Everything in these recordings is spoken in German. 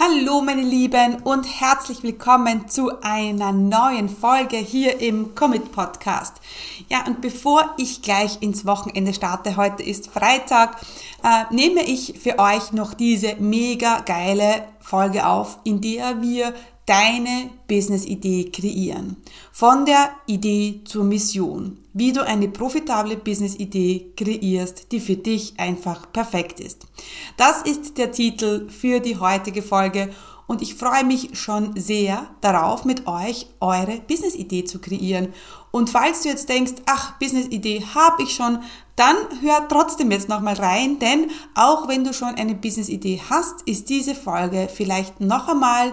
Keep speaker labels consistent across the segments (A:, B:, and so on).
A: Hallo meine Lieben und herzlich willkommen zu einer neuen Folge hier im Commit Podcast. Ja, und bevor ich gleich ins Wochenende starte, heute ist Freitag, äh, nehme ich für euch noch diese mega geile Folge auf, in der wir deine Business-Idee kreieren. Von der Idee zur Mission. Wie du eine profitable Business-Idee kreierst, die für dich einfach perfekt ist. Das ist der Titel für die heutige Folge und ich freue mich schon sehr darauf, mit euch eure Business-Idee zu kreieren. Und falls du jetzt denkst, ach, Business-Idee habe ich schon, dann hör trotzdem jetzt nochmal rein, denn auch wenn du schon eine Business-Idee hast, ist diese Folge vielleicht noch einmal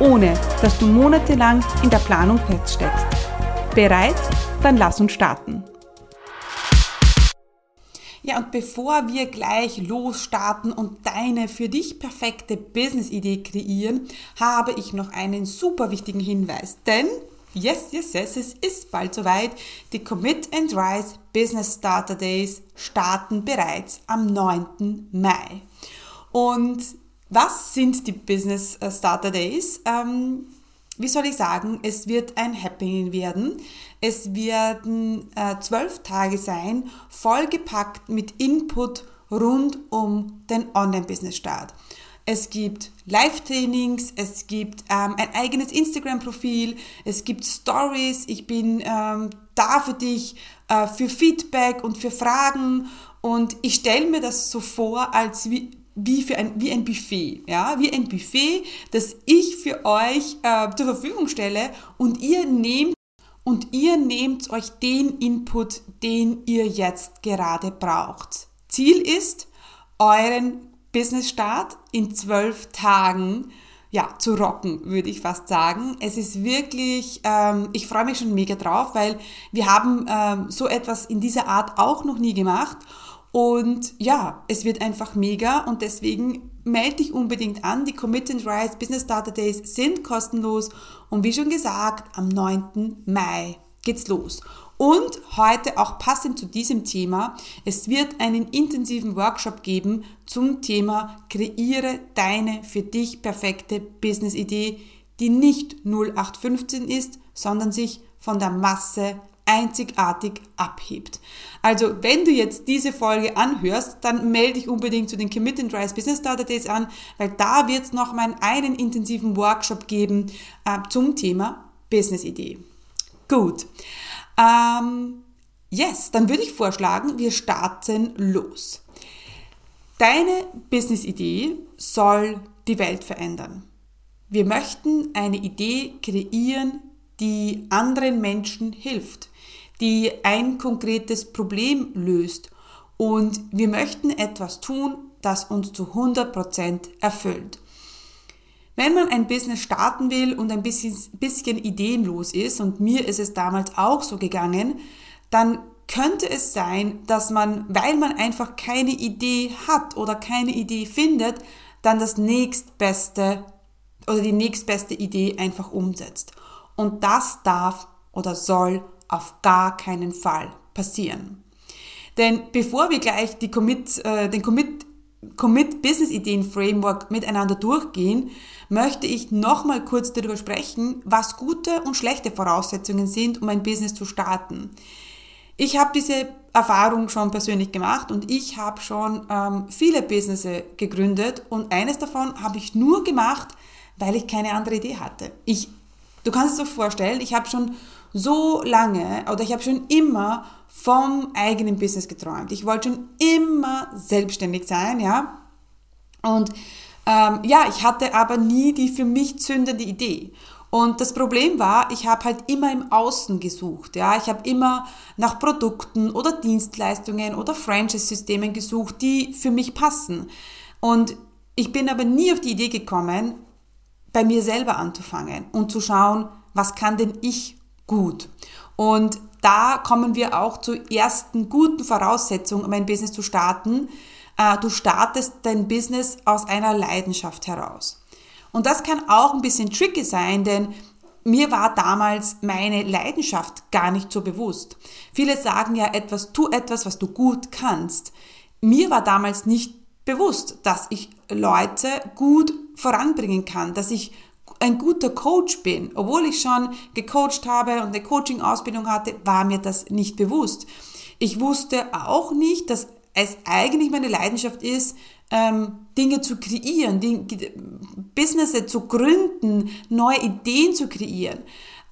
A: ohne dass du monatelang in der Planung feststeckst. Bereit? Dann lass uns starten. Ja, und bevor wir gleich losstarten und deine für dich perfekte Business-Idee kreieren, habe ich noch einen super wichtigen Hinweis. Denn, yes, yes, yes, es ist bald soweit, die Commit and Rise Business Starter Days starten bereits am 9. Mai. Und was sind die Business äh, Starter Days? Ähm, wie soll ich sagen, es wird ein Happening werden. Es werden äh, zwölf Tage sein, vollgepackt mit Input rund um den Online-Business-Start. Es gibt Live-Trainings, es gibt ähm, ein eigenes Instagram-Profil, es gibt Stories. Ich bin ähm, da für dich, äh, für Feedback und für Fragen. Und ich stelle mir das so vor, als wie, wie, für ein, wie ein Buffet, ja, wie ein Buffet, das ich für euch äh, zur Verfügung stelle und ihr nehmt und ihr nehmt euch den Input, den ihr jetzt gerade braucht. Ziel ist, euren Business-Start in zwölf Tagen ja, zu rocken, würde ich fast sagen. Es ist wirklich, ähm, ich freue mich schon mega drauf, weil wir haben ähm, so etwas in dieser Art auch noch nie gemacht und ja, es wird einfach mega und deswegen melde dich unbedingt an. Die Commit and Rise Business Starter Days sind kostenlos und wie schon gesagt, am 9. Mai geht's los. Und heute auch passend zu diesem Thema, es wird einen intensiven Workshop geben zum Thema Kreiere deine für dich perfekte Business-Idee, die nicht 0815 ist, sondern sich von der Masse einzigartig abhebt. Also, wenn du jetzt diese Folge anhörst, dann melde dich unbedingt zu den Commit and Rise Business Starter Days an, weil da wird es noch mal einen intensiven Workshop geben äh, zum Thema Business Idee. Gut. Ähm, yes, dann würde ich vorschlagen, wir starten los. Deine Business Idee soll die Welt verändern. Wir möchten eine Idee kreieren, die anderen Menschen hilft die ein konkretes Problem löst. Und wir möchten etwas tun, das uns zu 100% erfüllt. Wenn man ein Business starten will und ein bisschen, bisschen ideenlos ist, und mir ist es damals auch so gegangen, dann könnte es sein, dass man, weil man einfach keine Idee hat oder keine Idee findet, dann das nächstbeste oder die nächstbeste Idee einfach umsetzt. Und das darf oder soll auf gar keinen Fall passieren. Denn bevor wir gleich die Commit, äh, den Commit, Commit Business Ideen Framework miteinander durchgehen, möchte ich nochmal kurz darüber sprechen, was gute und schlechte Voraussetzungen sind, um ein Business zu starten. Ich habe diese Erfahrung schon persönlich gemacht und ich habe schon ähm, viele Businesses gegründet und eines davon habe ich nur gemacht, weil ich keine andere Idee hatte. Ich, du kannst es dir vorstellen, ich habe schon so lange oder ich habe schon immer vom eigenen Business geträumt. Ich wollte schon immer selbstständig sein, ja. Und ähm, ja, ich hatte aber nie die für mich zündende Idee. Und das Problem war, ich habe halt immer im Außen gesucht. Ja, ich habe immer nach Produkten oder Dienstleistungen oder Franchise-Systemen gesucht, die für mich passen. Und ich bin aber nie auf die Idee gekommen, bei mir selber anzufangen und zu schauen, was kann denn ich gut? Und da kommen wir auch zur ersten guten Voraussetzung, um ein Business zu starten. Äh, du startest dein Business aus einer Leidenschaft heraus. Und das kann auch ein bisschen tricky sein, denn mir war damals meine Leidenschaft gar nicht so bewusst. Viele sagen ja etwas, tu etwas, was du gut kannst. Mir war damals nicht bewusst, dass ich Leute gut voranbringen kann, dass ich ein guter Coach bin. Obwohl ich schon gecoacht habe und eine Coaching-Ausbildung hatte, war mir das nicht bewusst. Ich wusste auch nicht, dass es eigentlich meine Leidenschaft ist, ähm, Dinge zu kreieren, Business zu gründen, neue Ideen zu kreieren.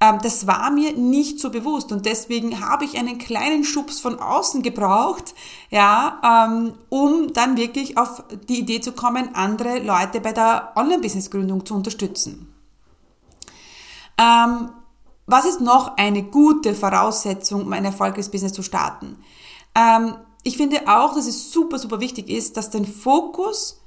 A: Ähm, das war mir nicht so bewusst und deswegen habe ich einen kleinen Schubs von außen gebraucht, ja, ähm, um dann wirklich auf die Idee zu kommen, andere Leute bei der Online-Business-Gründung zu unterstützen. Ähm, was ist noch eine gute Voraussetzung, um ein erfolgreiches Business zu starten? Ähm, ich finde auch, dass es super, super wichtig ist, dass dein Fokus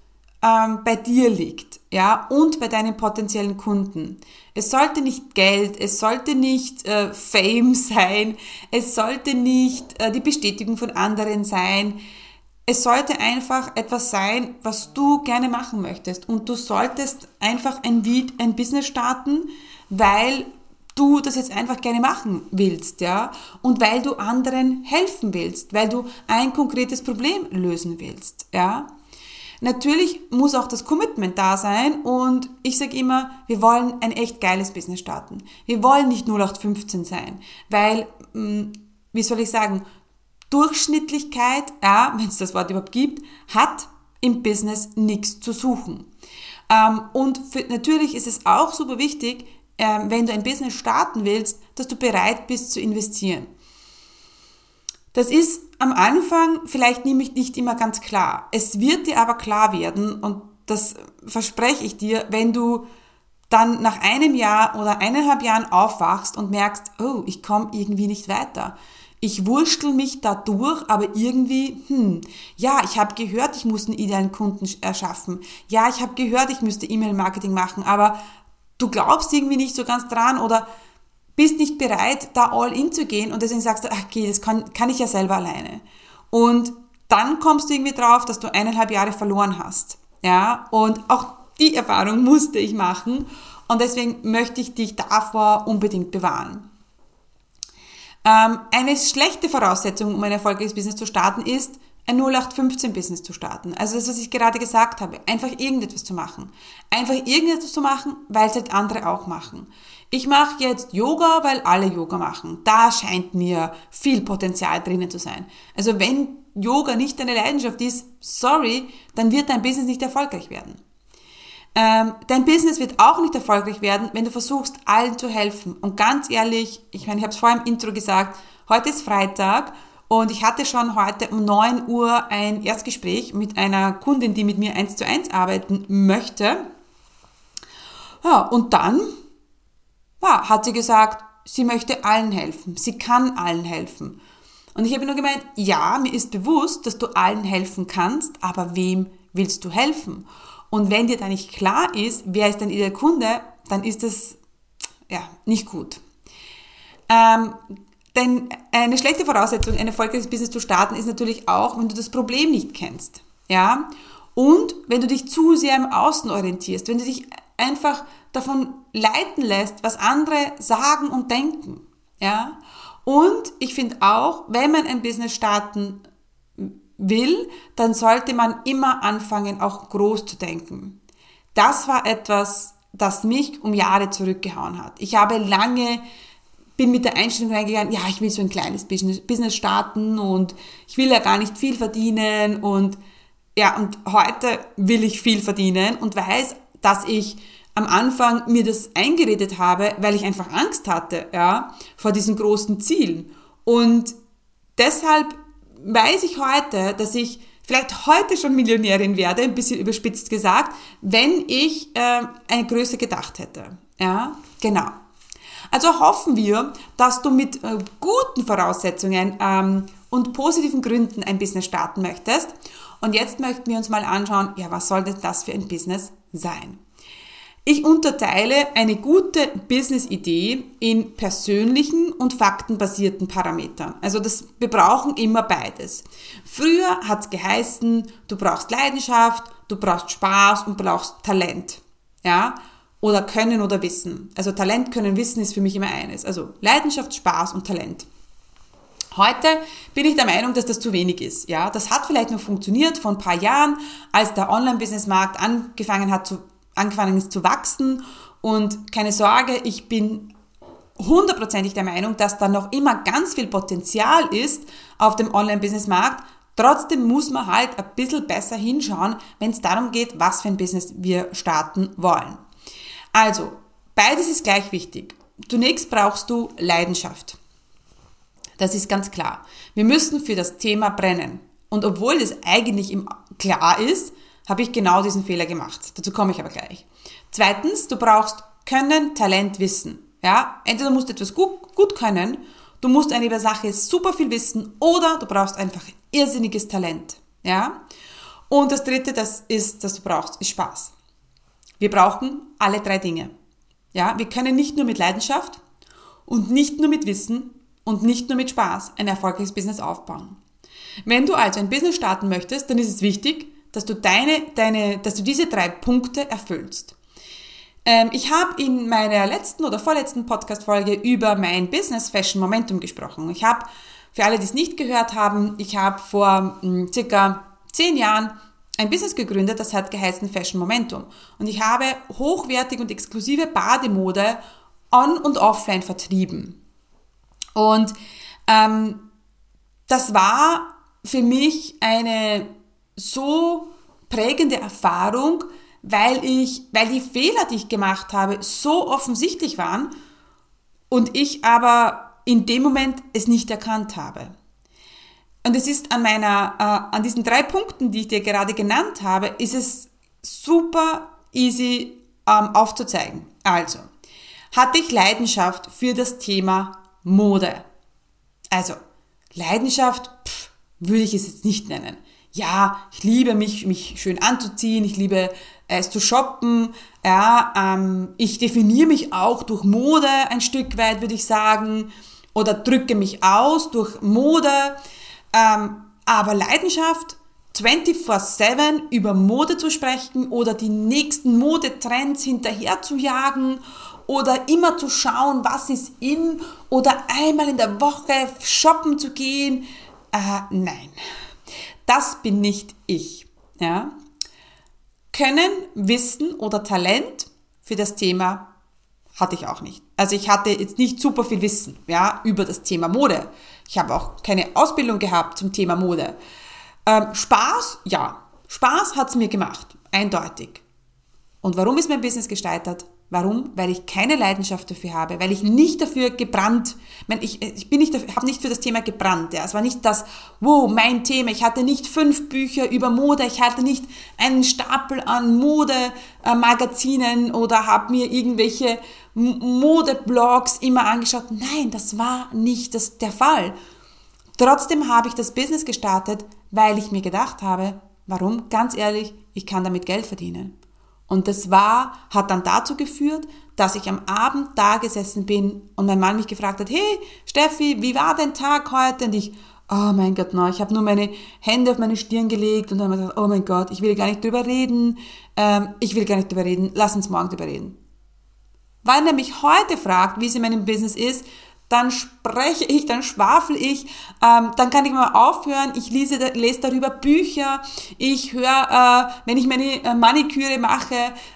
A: ähm, bei dir liegt, ja, und bei deinen potenziellen Kunden. Es sollte nicht Geld, es sollte nicht äh, Fame sein, es sollte nicht äh, die Bestätigung von anderen sein. Es sollte einfach etwas sein, was du gerne machen möchtest. Und du solltest einfach ein, ein Business starten, weil du das jetzt einfach gerne machen willst, ja, und weil du anderen helfen willst, weil du ein konkretes Problem lösen willst, ja. Natürlich muss auch das Commitment da sein und ich sage immer, wir wollen ein echt geiles Business starten. Wir wollen nicht 0815 sein, weil, mm, wie soll ich sagen, Durchschnittlichkeit, ja, wenn es das Wort überhaupt gibt, hat im Business nichts zu suchen. Ähm, und für, natürlich ist es auch super wichtig, wenn du ein Business starten willst, dass du bereit bist zu investieren. Das ist am Anfang vielleicht nämlich nicht immer ganz klar. Es wird dir aber klar werden und das verspreche ich dir, wenn du dann nach einem Jahr oder eineinhalb Jahren aufwachst und merkst, oh, ich komme irgendwie nicht weiter. Ich wurschtel mich da durch, aber irgendwie, hm, ja, ich habe gehört, ich muss einen idealen Kunden erschaffen. Ja, ich habe gehört, ich müsste E-Mail-Marketing machen, aber du glaubst irgendwie nicht so ganz dran oder bist nicht bereit, da all in zu gehen und deswegen sagst du, ach, okay, das kann, kann ich ja selber alleine. Und dann kommst du irgendwie drauf, dass du eineinhalb Jahre verloren hast. Ja, und auch die Erfahrung musste ich machen und deswegen möchte ich dich davor unbedingt bewahren. Ähm, eine schlechte Voraussetzung, um ein erfolgreiches Business zu starten, ist, ein 0815-Business zu starten. Also das, was ich gerade gesagt habe, einfach irgendetwas zu machen. Einfach irgendetwas zu machen, weil es halt andere auch machen. Ich mache jetzt Yoga, weil alle Yoga machen. Da scheint mir viel Potenzial drinnen zu sein. Also wenn Yoga nicht deine Leidenschaft ist, sorry, dann wird dein Business nicht erfolgreich werden. Ähm, dein Business wird auch nicht erfolgreich werden, wenn du versuchst, allen zu helfen. Und ganz ehrlich, ich meine, ich habe es vorher im Intro gesagt, heute ist Freitag und ich hatte schon heute um 9 Uhr ein Erstgespräch mit einer Kundin, die mit mir eins zu eins arbeiten möchte. Ja, und dann ja, hat sie gesagt, sie möchte allen helfen. Sie kann allen helfen. Und ich habe nur gemeint, ja, mir ist bewusst, dass du allen helfen kannst, aber wem willst du helfen? Und wenn dir da nicht klar ist, wer ist dein idealer Kunde, dann ist das ja nicht gut. Ähm, denn eine schlechte Voraussetzung, ein erfolgreiches Business zu starten, ist natürlich auch, wenn du das Problem nicht kennst. Ja? Und wenn du dich zu sehr im Außen orientierst, wenn du dich einfach davon leiten lässt, was andere sagen und denken. Ja? Und ich finde auch, wenn man ein Business starten will, dann sollte man immer anfangen, auch groß zu denken. Das war etwas, das mich um Jahre zurückgehauen hat. Ich habe lange bin mit der Einstellung reingegangen, ja, ich will so ein kleines Business starten und ich will ja gar nicht viel verdienen und ja, und heute will ich viel verdienen und weiß, dass ich am Anfang mir das eingeredet habe, weil ich einfach Angst hatte, ja, vor diesen großen Zielen. Und deshalb weiß ich heute, dass ich vielleicht heute schon Millionärin werde, ein bisschen überspitzt gesagt, wenn ich äh, eine Größe gedacht hätte. Ja, genau. Also hoffen wir, dass du mit äh, guten Voraussetzungen ähm, und positiven Gründen ein Business starten möchtest. Und jetzt möchten wir uns mal anschauen, ja, was soll denn das für ein Business sein? Ich unterteile eine gute Business-Idee in persönlichen und faktenbasierten Parametern. Also das, wir brauchen immer beides. Früher hat es geheißen, du brauchst Leidenschaft, du brauchst Spaß und brauchst Talent. Ja? Oder Können oder Wissen. Also Talent, Können, Wissen ist für mich immer eines. Also Leidenschaft, Spaß und Talent. Heute bin ich der Meinung, dass das zu wenig ist. Ja, das hat vielleicht noch funktioniert vor ein paar Jahren, als der Online-Business-Markt angefangen hat zu angefangen ist zu wachsen. Und keine Sorge, ich bin hundertprozentig der Meinung, dass da noch immer ganz viel Potenzial ist auf dem Online-Business-Markt. Trotzdem muss man halt ein bisschen besser hinschauen, wenn es darum geht, was für ein Business wir starten wollen. Also, beides ist gleich wichtig. Zunächst brauchst du Leidenschaft. Das ist ganz klar. Wir müssen für das Thema brennen. Und obwohl das eigentlich klar ist, habe ich genau diesen Fehler gemacht. Dazu komme ich aber gleich. Zweitens, du brauchst Können, Talent, Wissen. Ja, entweder musst du etwas gut, gut können, du musst eine über Sache super viel wissen oder du brauchst einfach irrsinniges Talent. Ja, und das dritte, das ist, das du brauchst, ist Spaß. Wir brauchen alle drei Dinge. Ja, wir können nicht nur mit Leidenschaft und nicht nur mit Wissen und nicht nur mit Spaß ein erfolgreiches Business aufbauen. Wenn du also ein Business starten möchtest, dann ist es wichtig, dass du deine, deine, dass du diese drei Punkte erfüllst. Ähm, ich habe in meiner letzten oder vorletzten Podcast-Folge über mein Business Fashion Momentum gesprochen. Ich habe, für alle, die es nicht gehört haben, ich habe vor mh, hm, circa zehn Jahren ein Business gegründet, das hat geheißen Fashion Momentum. Und ich habe hochwertige und exklusive Bademode on- und offline vertrieben. Und ähm, das war für mich eine so prägende Erfahrung, weil ich, weil die Fehler, die ich gemacht habe, so offensichtlich waren und ich aber in dem Moment es nicht erkannt habe. Und es ist an meiner, äh, an diesen drei Punkten, die ich dir gerade genannt habe, ist es super easy ähm, aufzuzeigen. Also, hatte ich Leidenschaft für das Thema Mode. Also, Leidenschaft pff, würde ich es jetzt nicht nennen ja, ich liebe mich, mich schön anzuziehen, ich liebe es zu shoppen, ja, ähm, ich definiere mich auch durch Mode ein Stück weit, würde ich sagen, oder drücke mich aus durch Mode, ähm, aber Leidenschaft 24/7 über Mode zu sprechen oder die nächsten Modetrends hinterher zu jagen oder immer zu schauen, was ist in oder einmal in der Woche shoppen zu gehen, äh, nein. Das bin nicht ich. Ja? Können, Wissen oder Talent für das Thema hatte ich auch nicht. Also ich hatte jetzt nicht super viel Wissen ja, über das Thema Mode. Ich habe auch keine Ausbildung gehabt zum Thema Mode. Ähm, Spaß, ja. Spaß hat es mir gemacht, eindeutig. Und warum ist mein Business gescheitert? Warum? Weil ich keine Leidenschaft dafür habe, weil ich nicht dafür gebrannt, ich, ich bin nicht, habe nicht für das Thema gebrannt. Ja. Es war nicht das, wow, mein Thema. Ich hatte nicht fünf Bücher über Mode, ich hatte nicht einen Stapel an Modemagazinen oder habe mir irgendwelche Modeblogs immer angeschaut. Nein, das war nicht das, der Fall. Trotzdem habe ich das Business gestartet, weil ich mir gedacht habe, warum? Ganz ehrlich, ich kann damit Geld verdienen. Und das war, hat dann dazu geführt, dass ich am Abend da gesessen bin und mein Mann mich gefragt hat, hey Steffi, wie war dein Tag heute? Und ich, oh mein Gott, no, ich habe nur meine Hände auf meine Stirn gelegt und dann habe ich gesagt, oh mein Gott, ich will gar nicht drüber reden, ähm, ich will gar nicht drüber reden, lass uns morgen drüber reden. Weil er mich heute fragt, wie es in meinem Business ist, dann spreche ich, dann schwafel ich, ähm, dann kann ich mal aufhören, ich lese, lese darüber Bücher, ich höre, äh, wenn ich meine äh, Maniküre mache,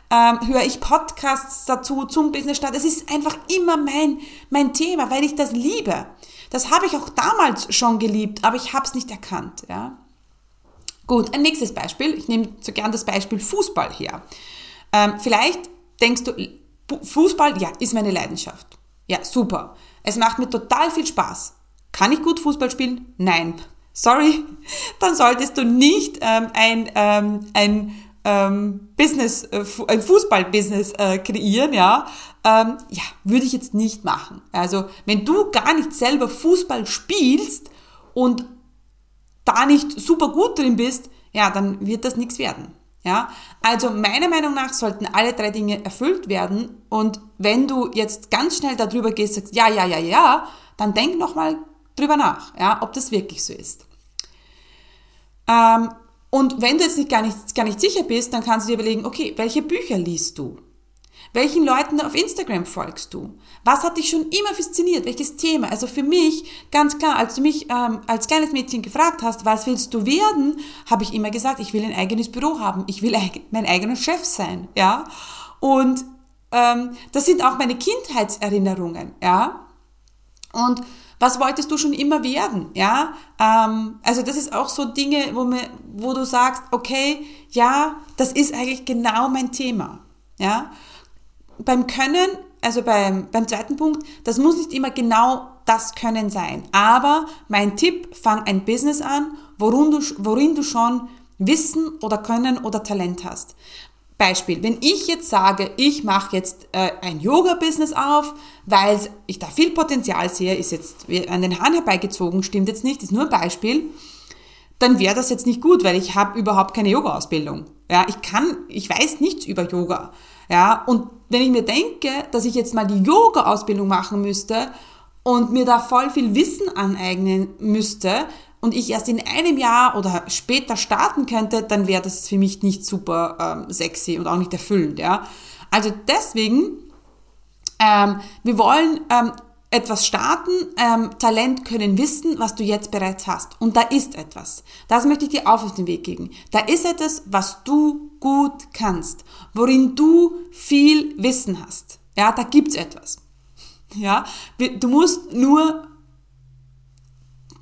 A: ähm, höre ich Podcasts dazu zum Business Start. Es ist einfach immer mein, mein Thema, weil ich das liebe. Das habe ich auch damals schon geliebt, aber ich habe es nicht erkannt. Ja? Gut, ein nächstes Beispiel. Ich nehme so gern das Beispiel Fußball her. Ähm, vielleicht denkst du, Fußball, ja, ist meine Leidenschaft. Ja, super. Es macht mir total viel Spaß. Kann ich gut Fußball spielen? Nein. Sorry, dann solltest du nicht ähm, ein, ähm, ein ähm, Business, äh, ein Fußballbusiness äh, kreieren, ja. Ähm, ja, würde ich jetzt nicht machen. Also, wenn du gar nicht selber Fußball spielst und da nicht super gut drin bist, ja, dann wird das nichts werden. Ja, also meiner Meinung nach sollten alle drei Dinge erfüllt werden. Und wenn du jetzt ganz schnell darüber gehst, sagst, ja, ja, ja, ja, dann denk nochmal drüber nach, ja, ob das wirklich so ist. Ähm, und wenn du jetzt nicht gar, nicht gar nicht sicher bist, dann kannst du dir überlegen, okay, welche Bücher liest du? Welchen Leuten auf Instagram folgst du? Was hat dich schon immer fasziniert? Welches Thema? Also für mich, ganz klar, als du mich ähm, als kleines Mädchen gefragt hast, was willst du werden, habe ich immer gesagt, ich will ein eigenes Büro haben. Ich will mein eigener Chef sein. Ja? Und ähm, das sind auch meine Kindheitserinnerungen. Ja? Und was wolltest du schon immer werden? Ja, ähm, also das ist auch so Dinge, wo, mir, wo du sagst, okay, ja, das ist eigentlich genau mein Thema. Ja, beim Können, also beim, beim zweiten Punkt, das muss nicht immer genau das Können sein. Aber mein Tipp, fang ein Business an, worin du, worin du schon Wissen oder Können oder Talent hast. Beispiel, wenn ich jetzt sage, ich mache jetzt äh, ein Yoga-Business auf, weil ich da viel Potenzial sehe, ist jetzt an den Haaren herbeigezogen, stimmt jetzt nicht, ist nur ein Beispiel, dann wäre das jetzt nicht gut, weil ich habe überhaupt keine Yoga-Ausbildung. Ja, ich kann, ich weiß nichts über Yoga. Ja, und wenn ich mir denke, dass ich jetzt mal die Yoga-Ausbildung machen müsste und mir da voll viel Wissen aneignen müsste und ich erst in einem Jahr oder später starten könnte, dann wäre das für mich nicht super ähm, sexy und auch nicht erfüllend. Ja? Also deswegen, ähm, wir wollen ähm, etwas starten, ähm, Talent können wissen, was du jetzt bereits hast. Und da ist etwas. Das möchte ich dir auf den Weg geben. Da ist etwas, was du gut kannst, worin du viel Wissen hast. Ja, da gibt's etwas. Ja, du musst nur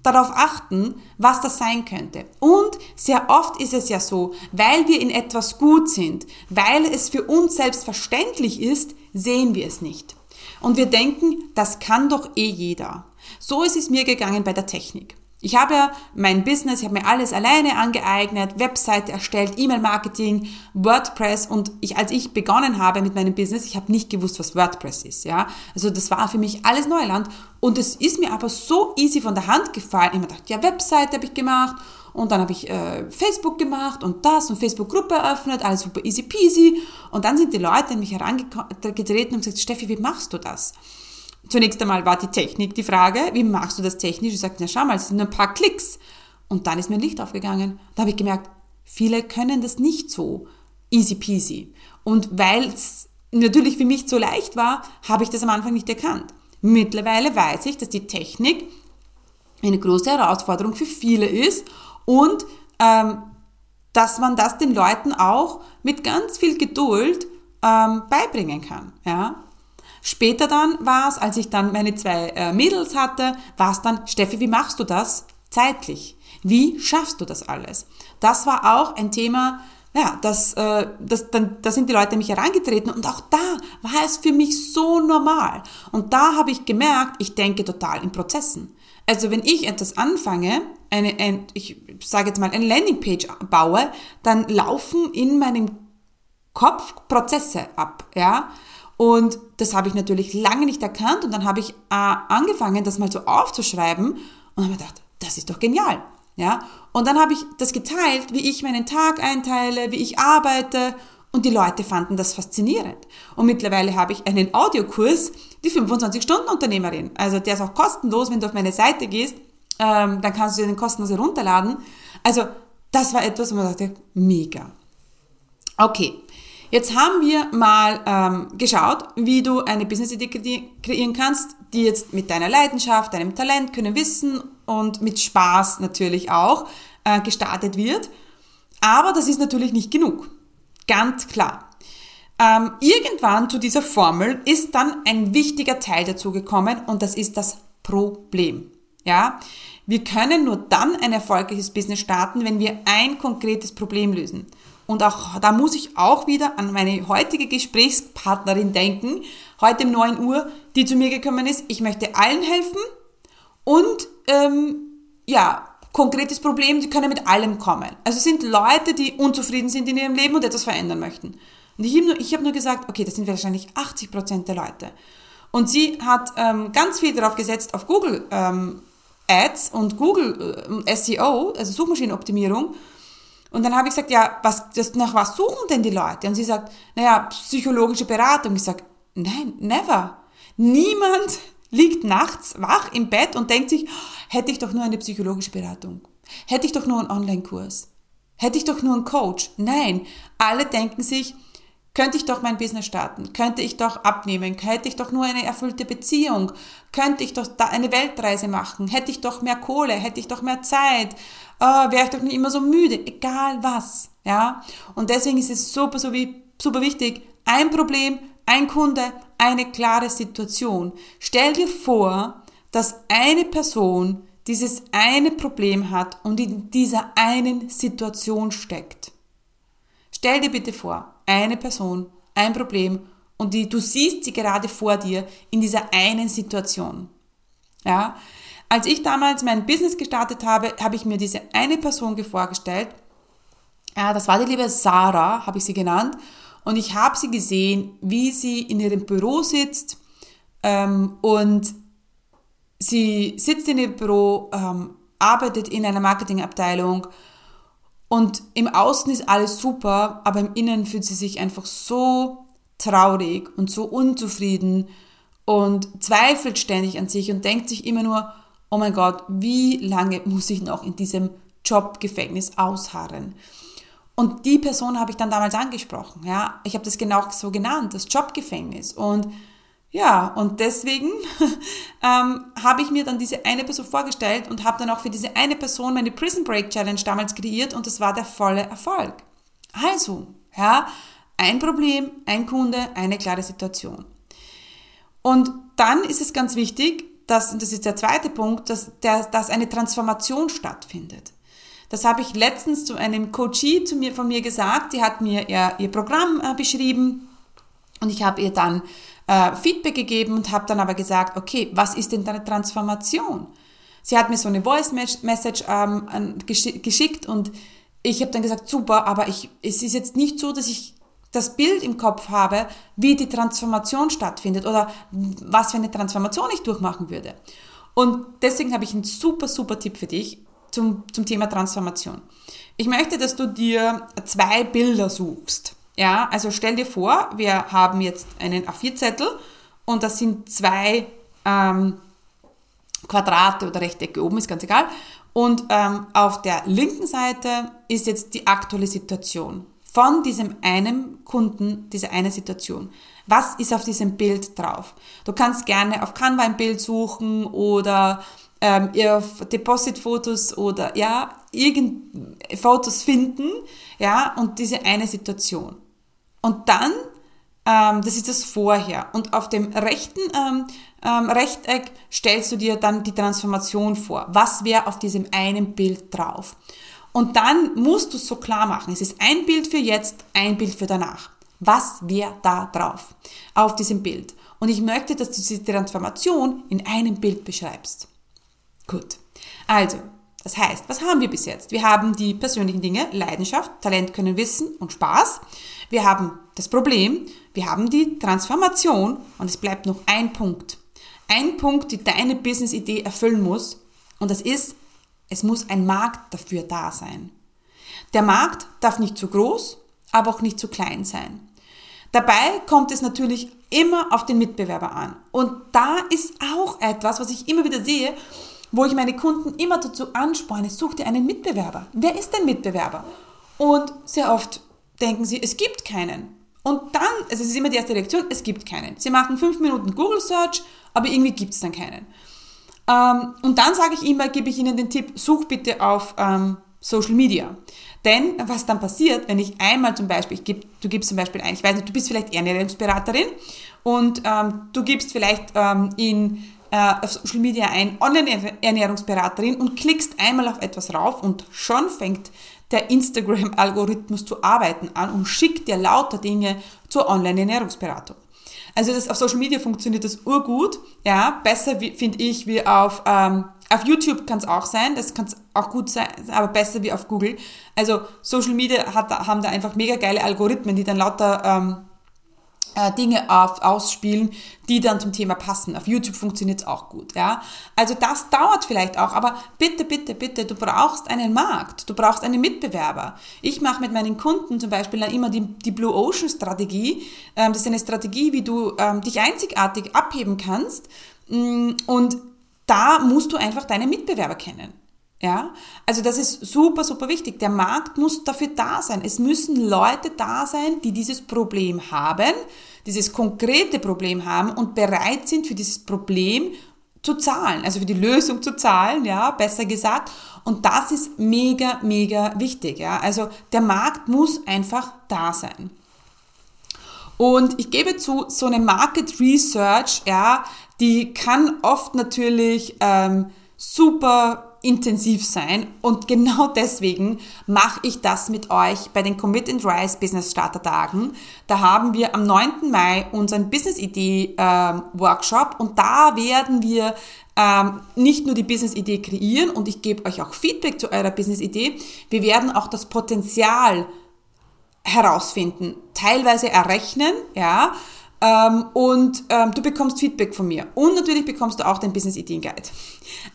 A: darauf achten, was das sein könnte. Und sehr oft ist es ja so, weil wir in etwas gut sind, weil es für uns selbstverständlich ist, sehen wir es nicht. Und wir denken, das kann doch eh jeder. So ist es mir gegangen bei der Technik. Ich habe ja mein Business, ich habe mir alles alleine angeeignet, Webseite erstellt, E-Mail-Marketing, WordPress und ich, als ich begonnen habe mit meinem Business, ich habe nicht gewusst, was WordPress ist, ja. Also das war für mich alles Neuland und es ist mir aber so easy von der Hand gefallen. Ich habe gedacht, ja, Webseite habe ich gemacht und dann habe ich äh, Facebook gemacht und das und Facebook-Gruppe eröffnet, alles super easy peasy und dann sind die Leute an mich herangetreten und gesagt, Steffi, wie machst du das? Zunächst einmal war die Technik die Frage, wie machst du das technisch? Ich sagte, na schau mal, es sind nur ein paar Klicks. Und dann ist mir ein Licht aufgegangen. Da habe ich gemerkt, viele können das nicht so easy peasy. Und weil es natürlich für mich so leicht war, habe ich das am Anfang nicht erkannt. Mittlerweile weiß ich, dass die Technik eine große Herausforderung für viele ist und ähm, dass man das den Leuten auch mit ganz viel Geduld ähm, beibringen kann. Ja? Später dann war es, als ich dann meine zwei äh, Mädels hatte, war es dann, Steffi, wie machst du das zeitlich? Wie schaffst du das alles? Das war auch ein Thema, ja, das, äh, das, dann, da sind die Leute mich herangetreten und auch da war es für mich so normal. Und da habe ich gemerkt, ich denke total in Prozessen. Also wenn ich etwas anfange, eine, ein, ich sage jetzt mal, eine Landingpage baue, dann laufen in meinem Kopf Prozesse ab, ja. Und das habe ich natürlich lange nicht erkannt und dann habe ich äh, angefangen, das mal so aufzuschreiben und habe gedacht, das ist doch genial. Ja? Und dann habe ich das geteilt, wie ich meinen Tag einteile, wie ich arbeite und die Leute fanden das faszinierend. Und mittlerweile habe ich einen Audiokurs, die 25-Stunden-Unternehmerin. Also der ist auch kostenlos, wenn du auf meine Seite gehst, ähm, dann kannst du dir den kostenlos herunterladen. Also das war etwas, wo man dachte, mega. Okay, Jetzt haben wir mal ähm, geschaut, wie du eine Business-Idee kreieren kannst, die jetzt mit deiner Leidenschaft, deinem Talent, können Wissen und mit Spaß natürlich auch äh, gestartet wird. Aber das ist natürlich nicht genug. Ganz klar. Ähm, irgendwann zu dieser Formel ist dann ein wichtiger Teil dazu gekommen und das ist das Problem. Ja, wir können nur dann ein erfolgreiches Business starten, wenn wir ein konkretes Problem lösen. Und auch da muss ich auch wieder an meine heutige Gesprächspartnerin denken, heute um 9 Uhr, die zu mir gekommen ist. Ich möchte allen helfen und ähm, ja, konkretes Problem, die können mit allem kommen. Also es sind Leute, die unzufrieden sind in ihrem Leben und etwas verändern möchten. Und ich habe nur, hab nur gesagt, okay, das sind wahrscheinlich 80 Prozent der Leute. Und sie hat ähm, ganz viel darauf gesetzt, auf Google ähm, Ads und Google äh, SEO, also Suchmaschinenoptimierung Und dann habe ich gesagt, ja, was, das, nach was suchen denn die Leute? Und sie sagt, naja, psychologische Beratung. Ich sage, nein, never. Niemand liegt nachts wach im Bett und denkt sich, hätte ich doch nur eine psychologische Beratung. Hätte ich doch nur einen Online-Kurs. Hätte ich doch nur einen Coach. Nein, alle denken sich, könnte ich doch mein Business starten? Könnte ich doch abnehmen? Hätte ich doch nur eine erfüllte Beziehung? Könnte ich doch da eine Weltreise machen? Hätte ich doch mehr Kohle? Hätte ich doch mehr Zeit? Äh, Wäre ich doch nicht immer so müde? Egal was, ja? Und deswegen ist es super, super, super wichtig. Ein Problem, ein Kunde, eine klare Situation. Stell dir vor, dass eine Person dieses eine Problem hat und in dieser einen Situation steckt. Stell dir bitte vor, eine Person, ein Problem und die, du siehst sie gerade vor dir in dieser einen Situation. Ja? Als ich damals mein Business gestartet habe, habe ich mir diese eine Person vorgestellt. Ja, das war die liebe Sarah, habe ich sie genannt. Und ich habe sie gesehen, wie sie in ihrem Büro sitzt ähm, und sie sitzt in ihrem Büro, ähm, arbeitet in einer Marketingabteilung und im Außen ist alles super, aber im Innen fühlt sie sich einfach so traurig und so unzufrieden und zweifelt ständig an sich und denkt sich immer nur, oh mein Gott, wie lange muss ich noch in diesem Jobgefängnis ausharren? Und die Person habe ich dann damals angesprochen. Ja, ich habe das genau so genannt, das Jobgefängnis. Und ja, und deswegen ähm, habe ich mir dann diese eine Person vorgestellt und habe dann auch für diese eine Person meine Prison Break Challenge damals kreiert und das war der volle Erfolg. Also, ja, ein Problem, ein Kunde, eine klare Situation. Und dann ist es ganz wichtig, dass, und das ist der zweite Punkt, dass, der, dass eine Transformation stattfindet. Das habe ich letztens zu einem Coachie zu mir, von mir gesagt. Die hat mir ihr, ihr Programm äh, beschrieben und ich habe ihr dann äh, Feedback gegeben und habe dann aber gesagt, okay, was ist denn deine Transformation? Sie hat mir so eine Voice Message ähm, geschickt und ich habe dann gesagt, super, aber ich, es ist jetzt nicht so, dass ich das Bild im Kopf habe, wie die Transformation stattfindet oder was für eine Transformation ich durchmachen würde. Und deswegen habe ich einen super, super Tipp für dich zum, zum Thema Transformation. Ich möchte, dass du dir zwei Bilder suchst. Ja, also stell dir vor, wir haben jetzt einen A4-Zettel und das sind zwei ähm, Quadrate oder Rechtecke oben, ist ganz egal. Und ähm, auf der linken Seite ist jetzt die aktuelle Situation von diesem einen Kunden, diese eine Situation. Was ist auf diesem Bild drauf? Du kannst gerne auf Canva ein Bild suchen oder ähm, auf Deposit-Fotos oder ja, irgend Fotos finden, ja, und diese eine Situation. Und dann, ähm, das ist das Vorher. Und auf dem rechten ähm, ähm, Rechteck stellst du dir dann die Transformation vor. Was wäre auf diesem einen Bild drauf? Und dann musst du es so klar machen. Es ist ein Bild für jetzt, ein Bild für danach. Was wäre da drauf auf diesem Bild? Und ich möchte, dass du diese Transformation in einem Bild beschreibst. Gut. Also, das heißt, was haben wir bis jetzt? Wir haben die persönlichen Dinge, Leidenschaft, Talent, Können, Wissen und Spaß. Wir haben das Problem, wir haben die Transformation und es bleibt noch ein Punkt. Ein Punkt, die deine Business-Idee erfüllen muss und das ist, es muss ein Markt dafür da sein. Der Markt darf nicht zu groß, aber auch nicht zu klein sein. Dabei kommt es natürlich immer auf den Mitbewerber an. Und da ist auch etwas, was ich immer wieder sehe, wo ich meine Kunden immer dazu ansporne, such dir einen Mitbewerber. Wer ist dein Mitbewerber? Und sehr oft denken sie, es gibt keinen. Und dann, also es ist immer die erste Reaktion, es gibt keinen. Sie machen fünf Minuten Google Search, aber irgendwie gibt es dann keinen. Ähm, und dann sage ich immer, gebe ich ihnen den Tipp, such bitte auf ähm, Social Media. Denn was dann passiert, wenn ich einmal zum Beispiel, ich geb, du gibst zum Beispiel ein, ich weiß nicht, du bist vielleicht Ernährungsberaterin und ähm, du gibst vielleicht ähm, in auf Social Media ein, Online-Ernährungsberaterin und klickst einmal auf etwas rauf und schon fängt der Instagram-Algorithmus zu arbeiten an und schickt dir lauter Dinge zur Online-Ernährungsberatung. Also das, auf Social Media funktioniert das urgut, ja, besser finde ich wie auf, ähm, auf YouTube kann es auch sein, das kann auch gut sein, aber besser wie auf Google. Also Social Media hat, haben da einfach mega geile Algorithmen, die dann lauter ähm, äh, Dinge auf, ausspielen, die dann zum Thema passen. Auf YouTube funktioniert es auch gut, ja. Also das dauert vielleicht auch, aber bitte, bitte, bitte, du brauchst einen Markt, du brauchst einen Mitbewerber. Ich mache mit meinen Kunden zum Beispiel dann immer die, die Blue Ocean Strategie. Ähm, das ist eine Strategie, wie du ähm, dich einzigartig abheben kannst. Mm, und da musst du einfach deine Mitbewerber kennen. Ja, also das ist super, super wichtig. Der Markt muss dafür da sein. Es müssen Leute da sein, die dieses Problem haben, dieses konkrete Problem haben und bereit sind, für dieses Problem zu zahlen, also für die Lösung zu zahlen, ja, besser gesagt. Und das ist mega, mega wichtig, ja. Also der Markt muss einfach da sein. Und ich gebe zu, so eine Market Research, ja, die kann oft natürlich ähm, super intensiv sein und genau deswegen mache ich das mit euch bei den Commit and Rise Business Starter Tagen. Da haben wir am 9. Mai unseren Business Idee ähm, Workshop und da werden wir ähm, nicht nur die Business Idee kreieren und ich gebe euch auch Feedback zu eurer Business Idee, wir werden auch das Potenzial herausfinden, teilweise errechnen, ja, ähm, und ähm, du bekommst Feedback von mir. Und natürlich bekommst du auch den Business Ideen Guide.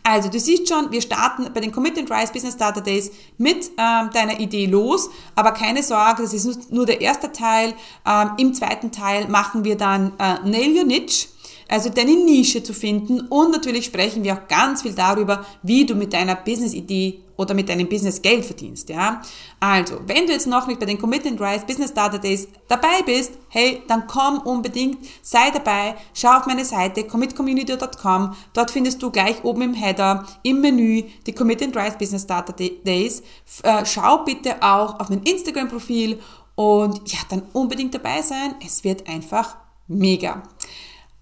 A: Also, du siehst schon, wir starten bei den Commit and Rise Business Starter Days mit ähm, deiner Idee los. Aber keine Sorge, das ist nur der erste Teil. Ähm, Im zweiten Teil machen wir dann äh, Nail Your Niche also deine Nische zu finden und natürlich sprechen wir auch ganz viel darüber, wie du mit deiner Business-Idee oder mit deinem Business Geld verdienst, ja. Also, wenn du jetzt noch nicht bei den Commit and Rise Business Starter Days dabei bist, hey, dann komm unbedingt, sei dabei, schau auf meine Seite commitcommunity.com, dort findest du gleich oben im Header, im Menü die Commit and Rise Business Starter Days. Äh, schau bitte auch auf mein Instagram-Profil und ja, dann unbedingt dabei sein. Es wird einfach mega.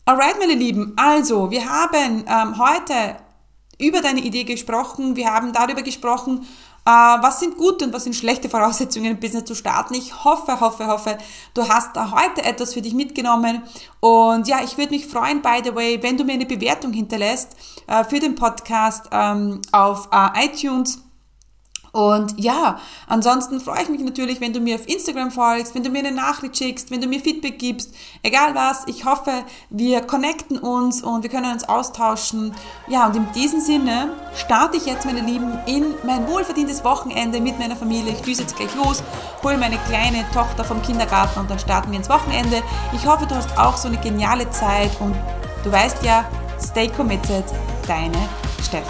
A: Alright, meine Lieben, also wir haben ähm, heute über deine Idee gesprochen, wir haben darüber gesprochen, äh, was sind gute und was sind schlechte Voraussetzungen im Business zu starten. Ich hoffe, hoffe, hoffe, du hast da heute etwas für dich mitgenommen. Und ja, ich würde mich freuen, by the way, wenn du mir eine Bewertung hinterlässt äh, für den Podcast ähm, auf äh, iTunes und ja, ansonsten freue ich mich natürlich, wenn du mir auf Instagram folgst, wenn du mir eine Nachricht schickst, wenn du mir Feedback gibst, egal was. Ich hoffe, wir connecten uns und wir können uns austauschen. Ja, und in diesem Sinne starte ich jetzt, meine Lieben, in mein wohlverdientes Wochenende mit meiner Familie. Ich düse jetzt gleich los, hole meine kleine Tochter vom Kindergarten und dann starten wir ins Wochenende. Ich hoffe, du hast auch so eine geniale Zeit und du weißt ja, stay committed, deine Steffi.